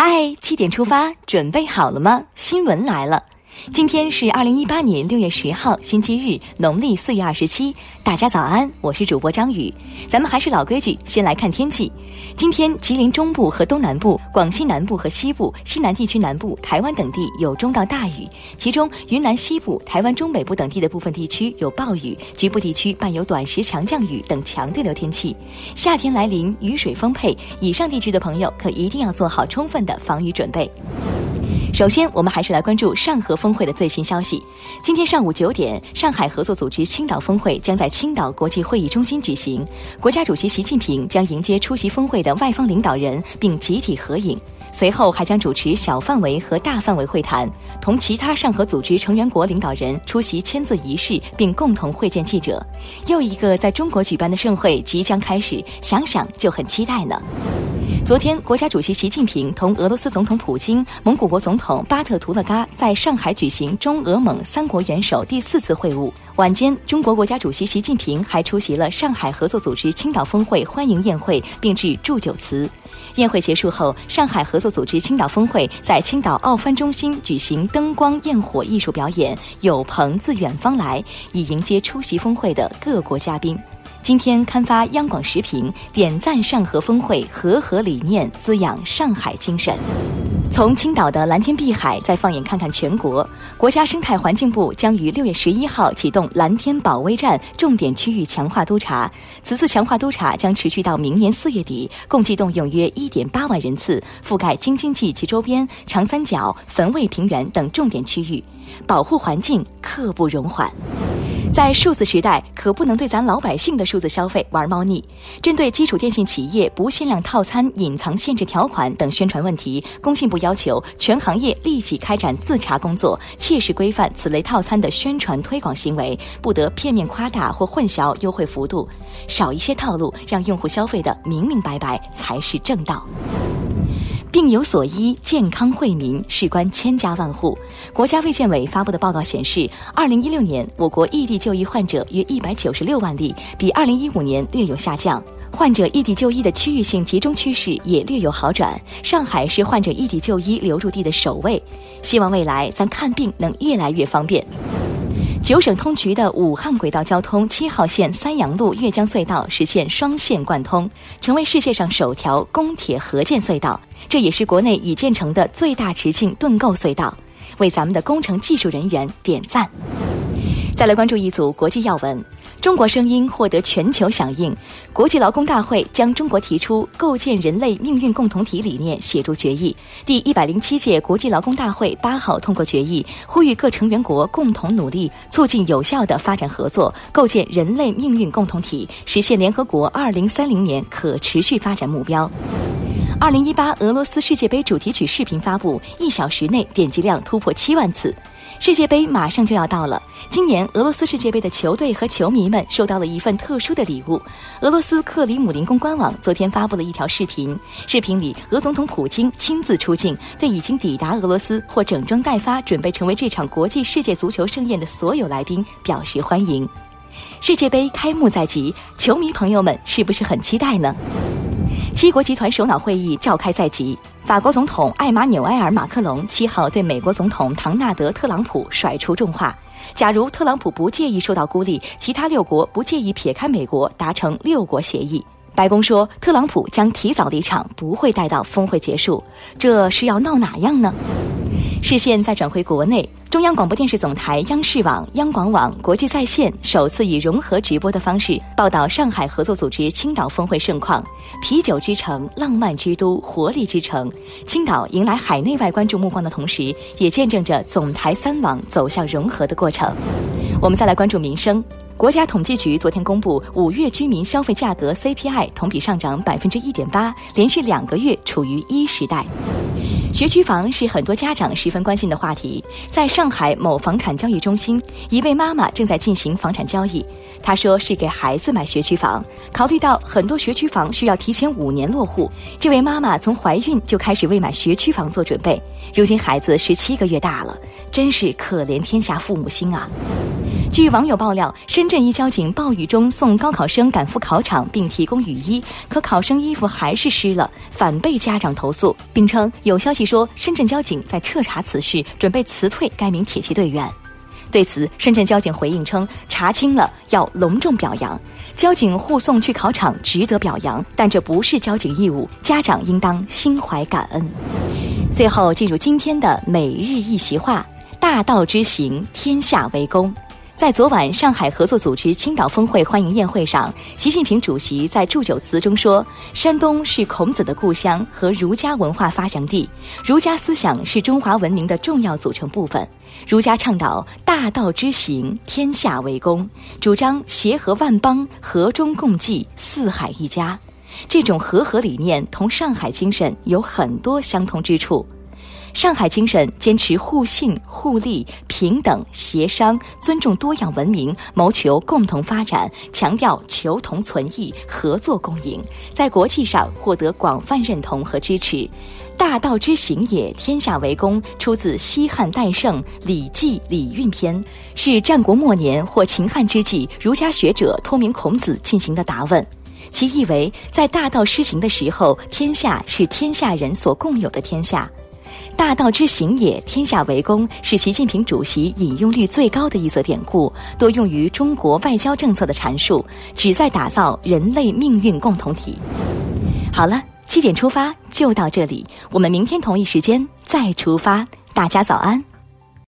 嗨，七点出发，准备好了吗？新闻来了。今天是二零一八年六月十号，星期日，农历四月二十七。大家早安，我是主播张宇。咱们还是老规矩，先来看天气。今天吉林中部和东南部、广西南部和西部、西南地区南部、台湾等地有中到大雨，其中云南西部、台湾中北部等地的部分地区有暴雨，局部地区伴有短时强降雨等强对流天气。夏天来临，雨水丰沛，以上地区的朋友可一定要做好充分的防雨准备。首先，我们还是来关注上合峰会的最新消息。今天上午九点，上海合作组织青岛峰会将在青岛国际会议中心举行。国家主席习近平将迎接出席峰会的外方领导人，并集体合影。随后还将主持小范围和大范围会谈，同其他上合组织成员国领导人出席签字仪式，并共同会见记者。又一个在中国举办的盛会即将开始，想想就很期待呢。昨天，国家主席习近平同俄罗斯总统普京、蒙古国总统巴特图勒嘎在上海举行中俄蒙三国元首第四次会晤。晚间，中国国家主席习近平还出席了上海合作组织青岛峰会欢迎宴会，并致祝酒词。宴会结束后，上海合作组织青岛峰会在青岛奥帆中心举行灯光焰火艺术表演，有朋自远方来，以迎接出席峰会的各国嘉宾。今天刊发央广时评，点赞上合峰会和合理念，滋养上海精神。从青岛的蓝天碧海，再放眼看看全国，国家生态环境部将于六月十一号启动蓝天保卫战重点区域强化督查。此次强化督查将持续到明年四月底，共计动用约一点八万人次，覆盖京津冀及周边、长三角、汾渭平原等重点区域，保护环境刻不容缓。在数字时代，可不能对咱老百姓的数字消费玩猫腻。针对基础电信企业不限量套餐隐藏限制条款等宣传问题，工信部要求全行业立即开展自查工作，切实规范此类套餐的宣传推广行为，不得片面夸大或混淆优惠幅度，少一些套路，让用户消费的明明白白才是正道。病有所医，健康惠民，事关千家万户。国家卫健委发布的报告显示，二零一六年我国异地就医患者约一百九十六万例，比二零一五年略有下降。患者异地就医的区域性集中趋势也略有好转。上海是患者异地就医流入地的首位。希望未来咱看病能越来越方便。九省通衢的武汉轨道交通七号线三阳路越江隧道实现双线贯通，成为世界上首条公铁合建隧道。这也是国内已建成的最大直径盾构隧道，为咱们的工程技术人员点赞。再来关注一组国际要闻。中国声音获得全球响应，国际劳工大会将中国提出构建人类命运共同体理念写入决议。第一百零七届国际劳工大会八号通过决议，呼吁各成员国共同努力，促进有效的发展合作，构建人类命运共同体，实现联合国二零三零年可持续发展目标。二零一八俄罗斯世界杯主题曲视频发布，一小时内点击量突破七万次。世界杯马上就要到了，今年俄罗斯世界杯的球队和球迷们收到了一份特殊的礼物。俄罗斯克里姆林宫官网昨天发布了一条视频，视频里俄总统普京亲自出镜，对已经抵达俄罗斯或整装待发、准备成为这场国际世界足球盛宴的所有来宾表示欢迎。世界杯开幕在即，球迷朋友们是不是很期待呢？七国集团首脑会议召开在即，法国总统艾玛纽埃尔·马克龙七号对美国总统唐纳德·特朗普甩出重话：假如特朗普不介意受到孤立，其他六国不介意撇开美国达成六国协议。白宫说，特朗普将提早离场，不会待到峰会结束。这是要闹哪样呢？视线再转回国内。中央广播电视总台央视网、央广网国际在线首次以融合直播的方式报道上海合作组织青岛峰会盛况。啤酒之城、浪漫之都、活力之城，青岛迎来海内外关注目光的同时，也见证着总台三网走向融合的过程。我们再来关注民生。国家统计局昨天公布，五月居民消费价格 CPI 同比上涨百分之一点八，连续两个月处于一时代。学区房是很多家长十分关心的话题。在上海某房产交易中心，一位妈妈正在进行房产交易。她说是给孩子买学区房，考虑到很多学区房需要提前五年落户，这位妈妈从怀孕就开始为买学区房做准备。如今孩子十七个月大了，真是可怜天下父母心啊！据网友爆料，深圳一交警暴雨中送高考生赶赴考场，并提供雨衣，可考生衣服还是湿了，反被家长投诉，并称有消息说深圳交警在彻查此事，准备辞退该名铁骑队员。对此，深圳交警回应称，查清了，要隆重表扬。交警护送去考场值得表扬，但这不是交警义务，家长应当心怀感恩。最后进入今天的每日一席话：大道之行，天下为公。在昨晚上海合作组织青岛峰会欢迎宴会上，习近平主席在祝酒词中说：“山东是孔子的故乡和儒家文化发祥地，儒家思想是中华文明的重要组成部分。儒家倡导大道之行，天下为公，主张协和万邦，和衷共济，四海一家。这种和合理念同上海精神有很多相通之处。”上海精神坚持互信、互利、平等、协商，尊重多样文明，谋求共同发展，强调求同存异、合作共赢，在国际上获得广泛认同和支持。大道之行也，天下为公，出自西汉戴胜《礼记·礼运篇》，是战国末年或秦汉之际儒家学者托名孔子进行的答问。其意为，在大道施行的时候，天下是天下人所共有的天下。大道之行也，天下为公，是习近平主席引用率最高的一则典故，多用于中国外交政策的阐述，旨在打造人类命运共同体。好了，七点出发就到这里，我们明天同一时间再出发。大家早安。